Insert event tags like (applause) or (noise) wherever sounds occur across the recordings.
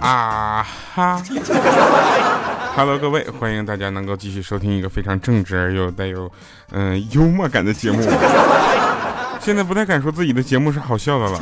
啊哈！Hello，各位，欢迎大家能够继续收听一个非常正直而又带有嗯幽默感的节目。现在不太敢说自己的节目是好笑的了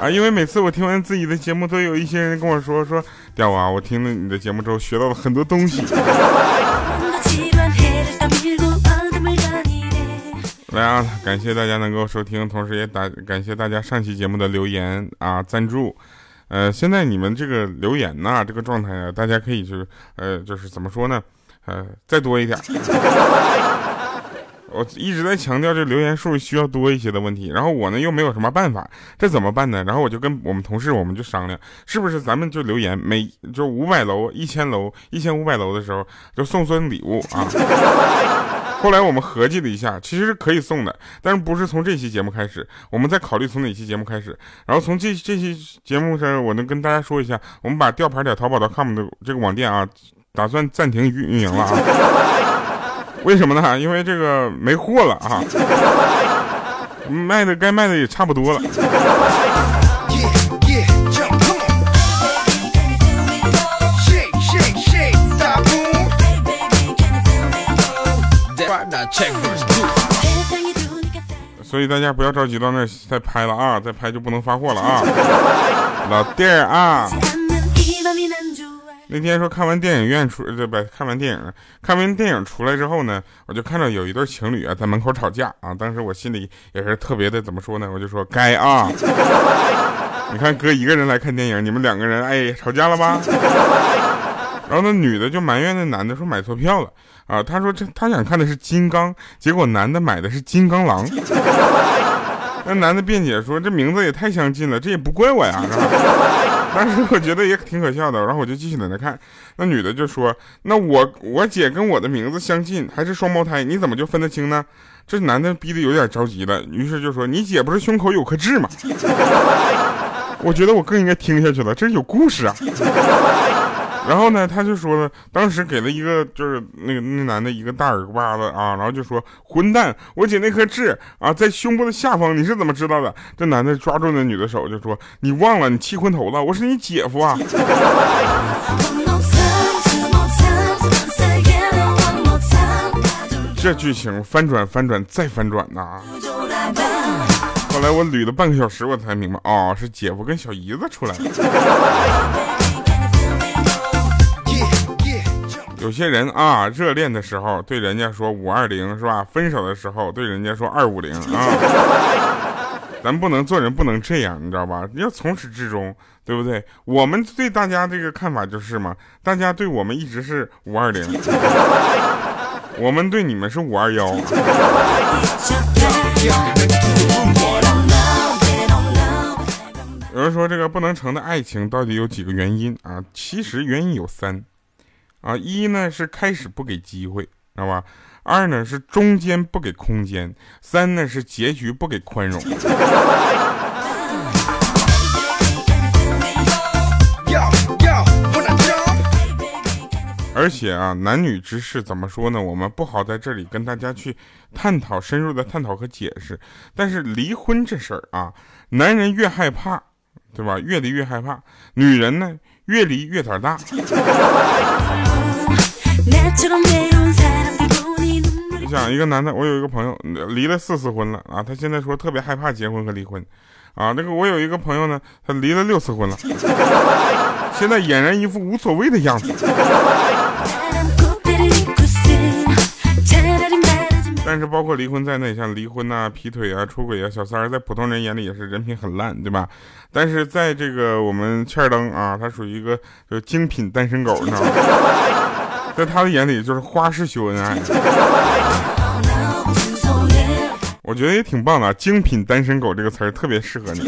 啊，因为每次我听完自己的节目，都有一些人跟我说说，屌啊，我听了你的节目之后学到了很多东西。来啊，感谢大家能够收听，同时也打感谢大家上期节目的留言啊赞助。呃，现在你们这个留言呐，这个状态啊，大家可以就是呃，就是怎么说呢？呃，再多一点。(laughs) 我一直在强调这留言数需要多一些的问题，然后我呢又没有什么办法，这怎么办呢？然后我就跟我们同事，我们就商量，是不是咱们就留言每就五百楼、一千楼、一千五百楼的时候就送送礼物啊？后来我们合计了一下，其实是可以送的，但是不是从这期节目开始，我们再考虑从哪期节目开始。然后从这这期节目上，我能跟大家说一下，我们把吊牌点淘宝 .com 的这个网店啊，打算暂停运运营了啊。(laughs) 为什么呢？因为这个没货了啊，(laughs) 卖的该卖的也差不多了。(laughs) 所以大家不要着急到那再拍了啊，再拍就不能发货了啊，老弟儿啊。那天说看完电影院出这不看完电影，看完电影出来之后呢，我就看到有一对情侣啊在门口吵架啊，当时我心里也是特别的怎么说呢，我就说该啊，你看哥一个人来看电影，你们两个人哎吵架了吧？然后那女的就埋怨那男的说买错票了。啊，他说这他想看的是金刚，结果男的买的是金刚狼。(laughs) 那男的辩解说这名字也太相近了，这也不怪我呀，是吧？(laughs) 当时我觉得也挺可笑的，然后我就继续在那看。那女的就说，那我我姐跟我的名字相近，还是双胞胎，你怎么就分得清呢？这男的逼得有点着急了，于是就说你姐不是胸口有颗痣吗？(laughs) 我觉得我更应该听下去了，这是有故事啊。然后呢，他就说了，当时给了一个就是那个那男的一个大耳刮子啊，然后就说混蛋，我姐那颗痣啊在胸部的下方，你是怎么知道的？这男的抓住那女的手就说，你忘了你气昏头了，我是你姐夫啊。这剧情翻转翻转再翻转呐！后来我捋了半个小时，我才明白，哦，是姐夫跟小姨子出来了。有些人啊，热恋的时候对人家说五二零是吧？分手的时候对人家说二五零 (laughs) 啊。咱不能做人，不能这样，你知道吧？要从始至终，对不对？我们对大家这个看法就是嘛，大家对我们一直是五二零，(laughs) 我们对你们是五二幺。有人说这个不能成的爱情到底有几个原因啊？其实原因有三。啊，一呢是开始不给机会，知道吧？二呢是中间不给空间，三呢是结局不给宽容。而且啊，男女之事怎么说呢？我们不好在这里跟大家去探讨深入的探讨和解释。但是离婚这事儿啊，男人越害怕，对吧？越离越害怕，女人呢越离越胆大。(laughs) 你想一个男的，我有一个朋友离了四次婚了啊，他现在说特别害怕结婚和离婚，啊，那个我有一个朋友呢，他离了六次婚了，现在俨然一副无所谓的样子。但是包括离婚在内，像离婚呐、劈腿啊、出轨啊、小三儿，在普通人眼里也是人品很烂，对吧？但是在这个我们欠儿登啊，他属于一个就精品单身狗，你 (laughs) 知道吗？在他的眼里就是花式秀恩爱。(laughs) 我觉得也挺棒的，精品单身狗这个词儿特别适合你。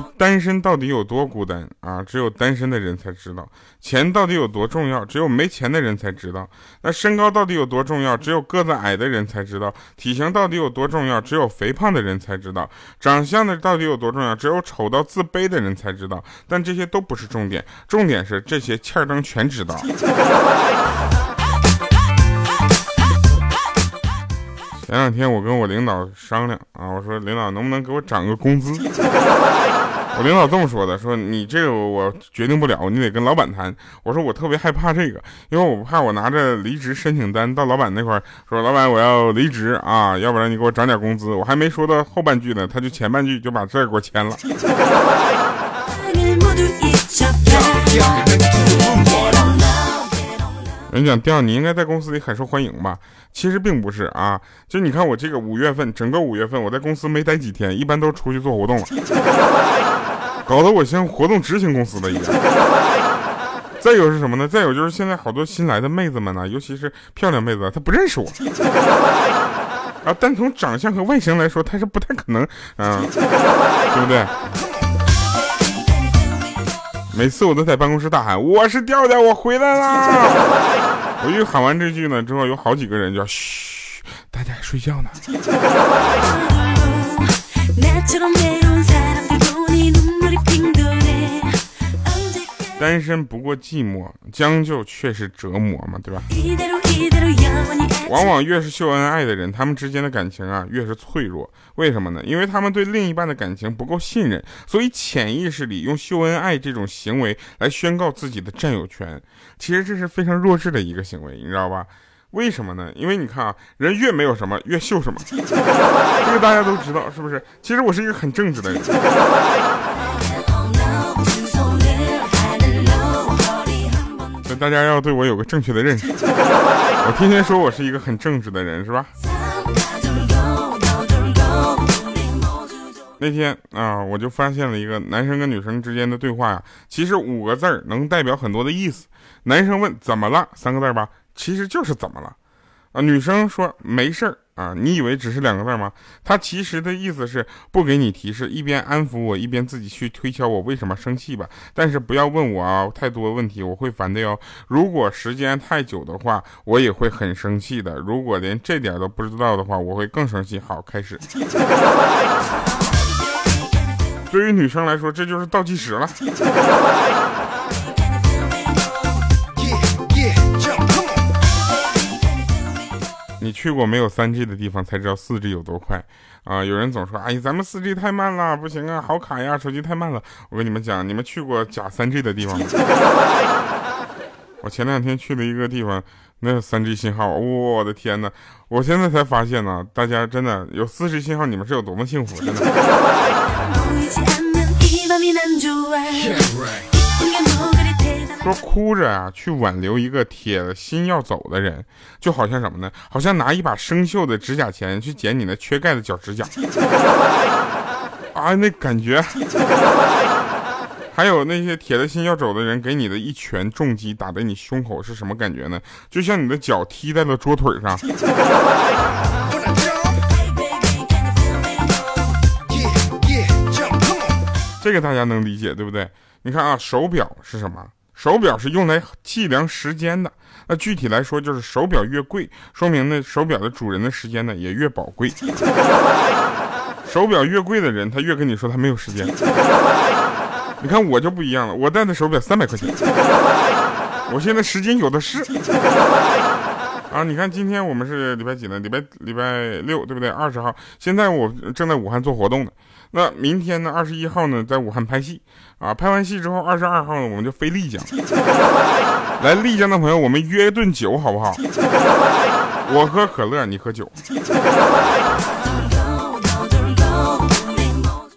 单身到底有多孤单啊？只有单身的人才知道。钱到底有多重要？只有没钱的人才知道。那身高到底有多重要？只有个子矮的人才知道。体型到底有多重要？只有肥胖的人才知道。长相的到底有多重要？只有丑到自卑的人才知道。但这些都不是重点，重点是这些欠灯全知道。前两天我跟我领导商量啊，我说领导能不能给我涨个工资？我领导这么说的，说你这个我决定不了，你得跟老板谈。我说我特别害怕这个，因为我怕我拿着离职申请单到老板那块儿说，老板我要离职啊，要不然你给我涨点工资。我还没说到后半句呢，他就前半句就把这给我签了。(laughs) 人讲调，你应该在公司里很受欢迎吧？其实并不是啊，就你看我这个五月份，整个五月份我在公司没待几天，一般都出去做活动了，搞得我像活动执行公司的一样。再有是什么呢？再有就是现在好多新来的妹子们呢，尤其是漂亮妹子，她不认识我啊。单从长相和外形来说，她是不太可能，嗯，对不对？每次我都在办公室大喊：“我是调调，我回来啦！” (laughs) 我一喊完这句呢，之后有好几个人就嘘，大家睡觉呢。(laughs) 单身不过寂寞，将就却是折磨嘛，对吧？往往越是秀恩爱的人，他们之间的感情啊越是脆弱。为什么呢？因为他们对另一半的感情不够信任，所以潜意识里用秀恩爱这种行为来宣告自己的占有权。其实这是非常弱智的一个行为，你知道吧？为什么呢？因为你看啊，人越没有什么，越秀什么，这个大家都知道，是不是？其实我是一个很正直的人。(laughs) 大家要对我有个正确的认识。我天天说我是一个很正直的人，是吧？那天啊，我就发现了一个男生跟女生之间的对话呀，其实五个字儿能代表很多的意思。男生问怎么了，三个字吧，其实就是怎么了。啊，女生说没事儿。啊，你以为只是两个字吗？他其实的意思是不给你提示，一边安抚我，一边自己去推敲我为什么生气吧。但是不要问我啊，太多问题我会烦的哟。如果时间太久的话，我也会很生气的。如果连这点都不知道的话，我会更生气。好，开始。对于女生来说，这就是倒计时了。你去过没有三 G 的地方才知道四 G 有多快啊！有人总说，哎呀，咱们四 G 太慢了，不行啊，好卡呀，手机太慢了。我跟你们讲，你们去过假三 G 的地方吗？(laughs) 我前两天去了一个地方，那三 G 信号，我的天哪！我现在才发现呢，大家真的有四 G 信号，你们是有多么幸福，真的。(laughs) 说哭着啊去挽留一个铁了心要走的人，就好像什么呢？好像拿一把生锈的指甲钳去剪你那缺钙的脚指甲。啊，那感觉。还有那些铁了心要走的人给你的一拳重击打在你胸口是什么感觉呢？就像你的脚踢在了桌腿上。这个大家能理解对不对？你看啊，手表是什么？手表是用来计量时间的，那具体来说就是手表越贵，说明呢手表的主人的时间呢也越宝贵。(laughs) 手表越贵的人，他越跟你说他没有时间。你看我就不一样了，我戴的手表三百块钱，(laughs) 我现在时间有的是。啊，你看今天我们是礼拜几呢？礼拜礼拜六对不对？二十号，现在我正在武汉做活动呢。那明天呢？二十一号呢，在武汉拍戏啊！拍完戏之后，二十二号呢，我们就飞丽江。来丽江的朋友，我们约一顿酒好不好？我喝可乐，你喝酒。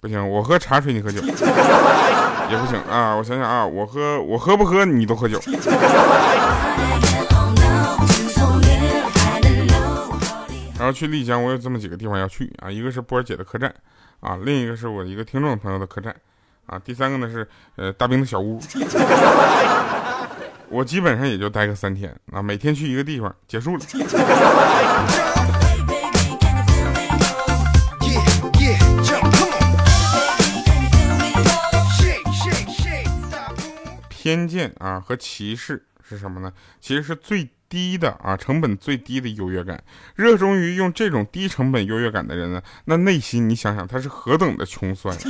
不行，我喝茶水，你喝酒也不行啊！我想想啊，我喝我喝不喝你都喝酒。要去丽江，我有这么几个地方要去啊，一个是波儿姐的客栈，啊，另一个是我一个听众朋友的客栈，啊，第三个呢是呃大兵的小屋。(laughs) 我基本上也就待个三天啊，每天去一个地方，结束了。偏见啊和歧视是什么呢？其实是最低的啊，成本最低的优越感。热衷于用这种低成本优越感的人呢，那内心你想想他是何等的穷酸。(laughs)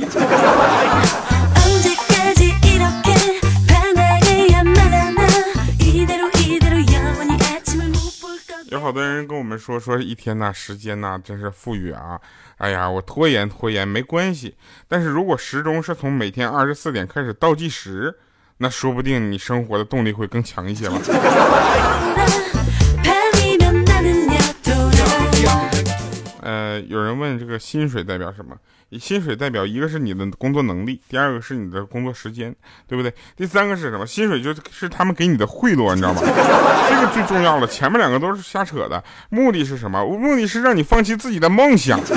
有好多人跟我们说说一天呐，时间呐，真是富裕啊！哎呀，我拖延拖延没关系，但是如果时钟是从每天二十四点开始倒计时，那说不定你生活的动力会更强一些吧。(laughs) 呃，有人问这个薪水代表什么？薪水代表一个是你的工作能力，第二个是你的工作时间，对不对？第三个是什么？薪水就是他们给你的贿赂，你知道吗？(laughs) 这个最重要了，前面两个都是瞎扯的。目的是什么？目的是让你放弃自己的梦想。(laughs)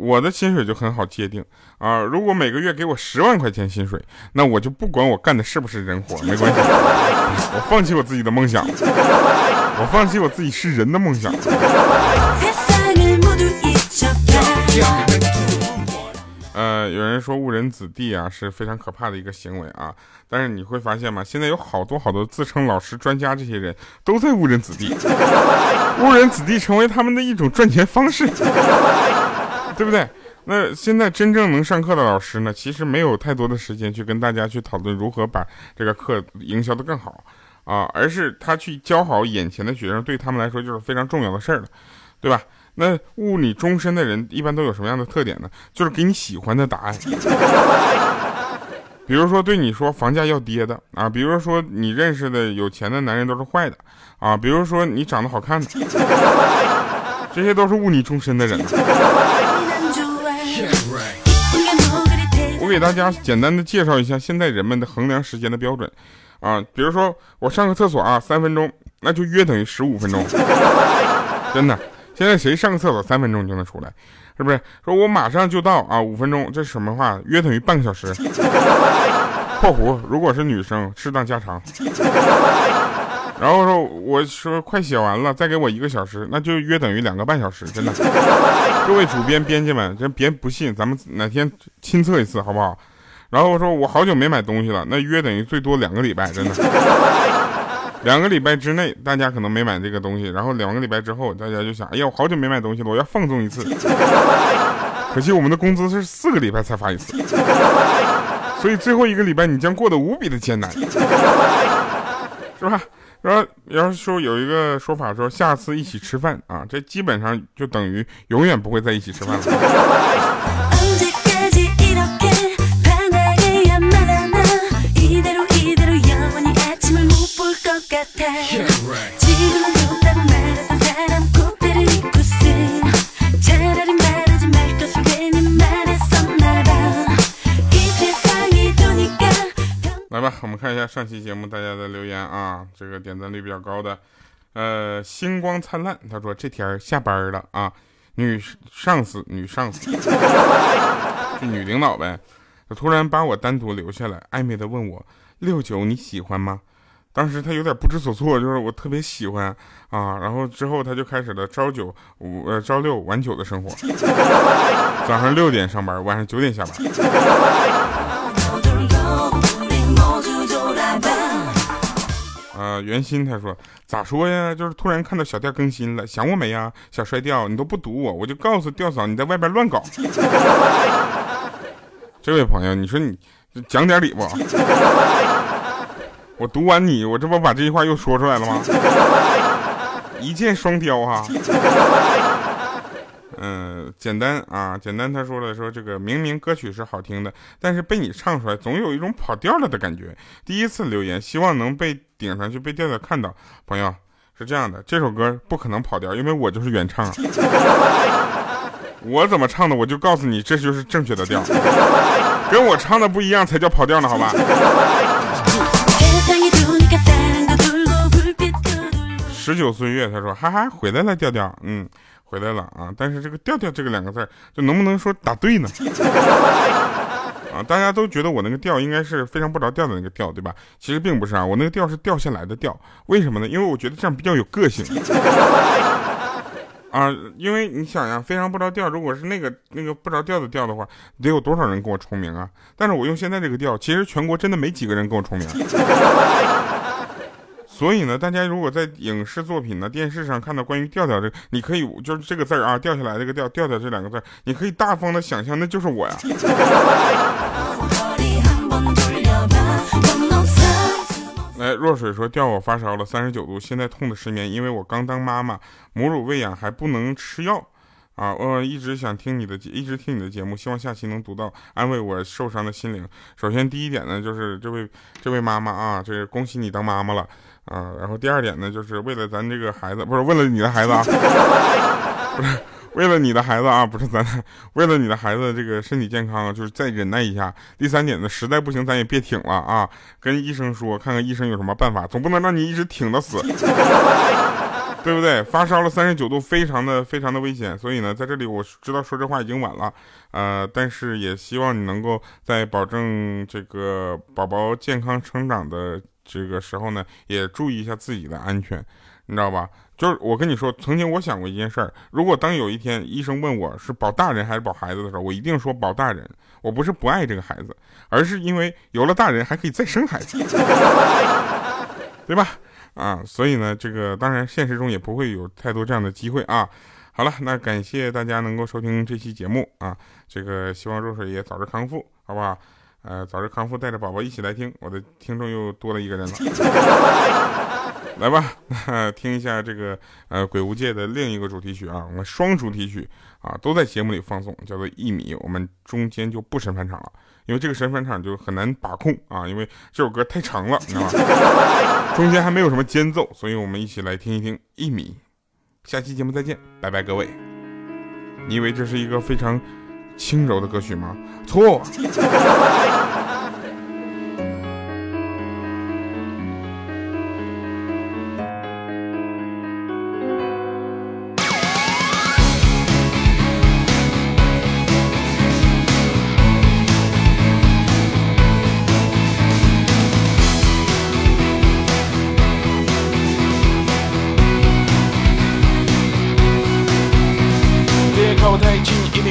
我的薪水就很好界定啊，如果每个月给我十万块钱薪水，那我就不管我干的是不是人活，没关系，我放弃我自己的梦想，我放弃我自己是人的梦想。呃，有人说误人子弟啊是非常可怕的一个行为啊，但是你会发现吗？现在有好多好多自称老师、专家这些人都在误人子弟，误人子弟成为他们的一种赚钱方式。对不对？那现在真正能上课的老师呢，其实没有太多的时间去跟大家去讨论如何把这个课营销的更好啊，而是他去教好眼前的学生，对他们来说就是非常重要的事儿了，对吧？那误你终身的人一般都有什么样的特点呢？就是给你喜欢的答案，比如说对你说房价要跌的啊，比如说你认识的有钱的男人都是坏的啊，比如说你长得好看的，这些都是误你终身的人。给大家简单的介绍一下现在人们的衡量时间的标准，啊，比如说我上个厕所啊，三分钟，那就约等于十五分钟，(laughs) 真的，现在谁上个厕所三分钟就能出来，是不是？说我马上就到啊，五分钟，这是什么话？约等于半个小时。(laughs) 括弧，如果是女生，适当加长。然后说，我说快写完了，再给我一个小时，那就约等于两个半小时，真的。(laughs) 各位主编、编辑们，这别不信，咱们哪天亲测一次，好不好？然后我说，我好久没买东西了，那约等于最多两个礼拜，真的。两个礼拜之内，大家可能没买这个东西，然后两个礼拜之后，大家就想，哎呀，我好久没买东西了，我要放纵一次。可惜我们的工资是四个礼拜才发一次，所以最后一个礼拜你将过得无比的艰难，是吧？然后，然后说有一个说法说下次一起吃饭啊，这基本上就等于永远不会在一起吃饭了。来吧，我们看一下上期节目大家的留言啊，这个点赞率比较高的，呃，星光灿烂，他说这天下班了啊，女上司，女上司，(laughs) 就女领导呗，他突然把我单独留下来，暧昧的问我六九你喜欢吗？当时他有点不知所措，就是我特别喜欢啊，然后之后他就开始了朝九五呃朝六晚九的生活，(laughs) 早上六点上班，晚上九点下班。(laughs) 啊，袁鑫他说咋说呀？就是突然看到小调更新了，想我没呀？小帅调，你都不读我，我就告诉调嫂你在外边乱搞。(laughs) 这位朋友，你说你讲点理不？(laughs) 我读完你，我这不把这句话又说出来了吗？(laughs) 一箭双雕啊。嗯，简单啊，简单。他说了，说这个明明歌曲是好听的，但是被你唱出来，总有一种跑调了的感觉。第一次留言，希望能被顶上去，被调调看到。朋友是这样的，这首歌不可能跑调，因为我就是原唱。我怎么唱的，我就告诉你，这就是正确的调，跟我唱的不一样才叫跑调呢，好吧？十九岁月，他说，哈哈，回来了，调调，嗯。回来了啊！但是这个调调这个两个字，就能不能说打对呢？(laughs) 啊，大家都觉得我那个调应该是非常不着调的那个调，对吧？其实并不是啊，我那个调是掉下来的调。为什么呢？因为我觉得这样比较有个性。(laughs) 啊，因为你想呀，非常不着调，如果是那个那个不着调的调的话，得有多少人跟我重名啊？但是我用现在这个调，其实全国真的没几个人跟我重名。(laughs) 所以呢，大家如果在影视作品呢、电视上看到关于调调这，你可以就是这个字儿啊，掉下来这个调调调这两个字，你可以大方的想象，那就是我呀。来，(laughs) 若水说调我发烧了三十九度，现在痛的失眠，因为我刚当妈妈，母乳喂养还不能吃药。啊，我一直想听你的，一直听你的节目，希望下期能读到安慰我受伤的心灵。首先第一点呢，就是这位这位妈妈啊，这恭喜你当妈妈了啊。然后第二点呢，就是为了咱这个孩子，不是为了你的孩子啊，(laughs) 不是为了你的孩子啊，不是咱，为了你的孩子这个身体健康，就是再忍耐一下。第三点呢，实在不行咱也别挺了啊，跟医生说，看看医生有什么办法，总不能让你一直挺到死。(laughs) (laughs) 对不对？发烧了三十九度，非常的非常的危险。所以呢，在这里我知道说这话已经晚了，呃，但是也希望你能够在保证这个宝宝健康成长的这个时候呢，也注意一下自己的安全，你知道吧？就是我跟你说，曾经我想过一件事儿，如果当有一天医生问我是保大人还是保孩子的时候，我一定说保大人。我不是不爱这个孩子，而是因为有了大人还可以再生孩子，(laughs) 对吧？啊，所以呢，这个当然现实中也不会有太多这样的机会啊。好了，那感谢大家能够收听这期节目啊，这个希望若水也早日康复，好不好？呃，早日康复，带着宝宝一起来听，我的听众又多了一个人了。(laughs) 来吧，(laughs) 听一下这个呃鬼屋界的另一个主题曲啊，我们双主题曲啊都在节目里放送，叫做一米，我们中间就不神返场了。因为这个神返场就很难把控 (laughs) 啊，因为这首歌太长了，你知道吗？中间还没有什么间奏，所以我们一起来听一听一米。下期节目再见，拜拜各位。你以为这是一个非常轻柔的歌曲吗？错。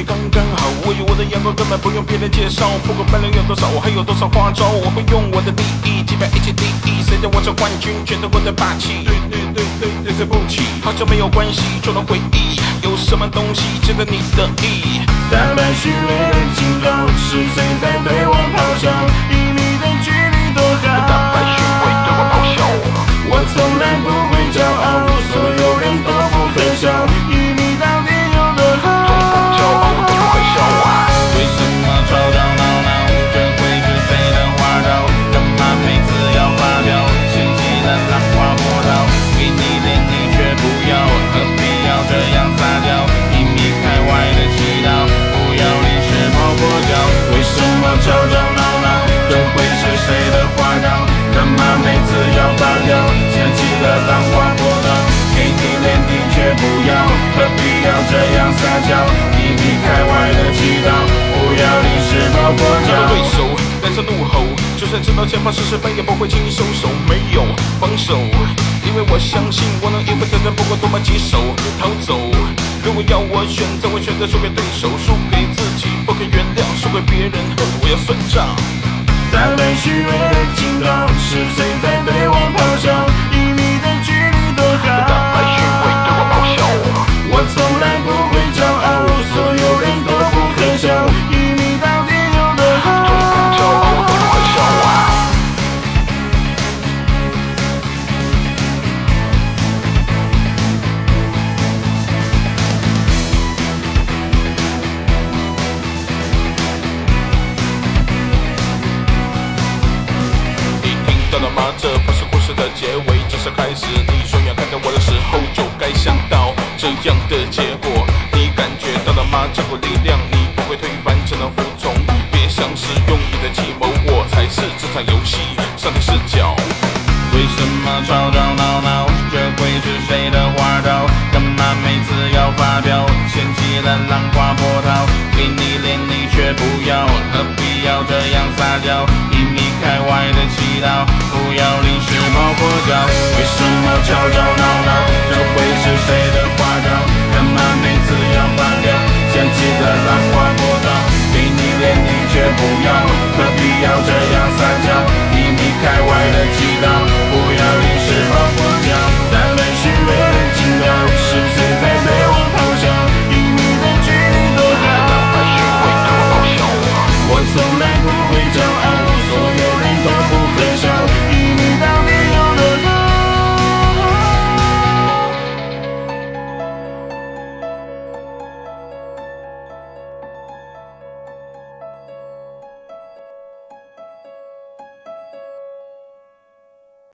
根本不用别人介绍，不管分量有多少，还有多少花招，我会用我的第一击败一切敌意。谁叫我是冠军，全都我的霸气。对对对对对，对不起，好久没有关系，就能回忆，有什么东西值得你得意？打败虚伪的警告，是谁在对我咆哮？一米的距离多好？打败虚伪对我咆哮，我从来不击倒对手，脸上怒吼，就算知道前方是失败也不会轻易收手，没有防守，因为我相信我能应付挑战，不管多么棘手，逃走。如果要我选择，我选择输给对手，输给自己，不可原谅，输给别人，我要算账。打败虚伪的警告，是谁在对我咆哮？是开始。你双眼看到我的时候，就该想到这样的结果。你感觉到了吗？这股力量，你不会推翻，只能服从。别想使用你的计谋，我才是这场游戏上帝视角。为什么吵吵闹闹？这会是谁的花招？干嘛每次要发飙？掀起了浪花波涛，给你脸你却不要，何必要这样撒娇？一米开外的祈祷，不要离为什么吵吵闹闹？这会是谁？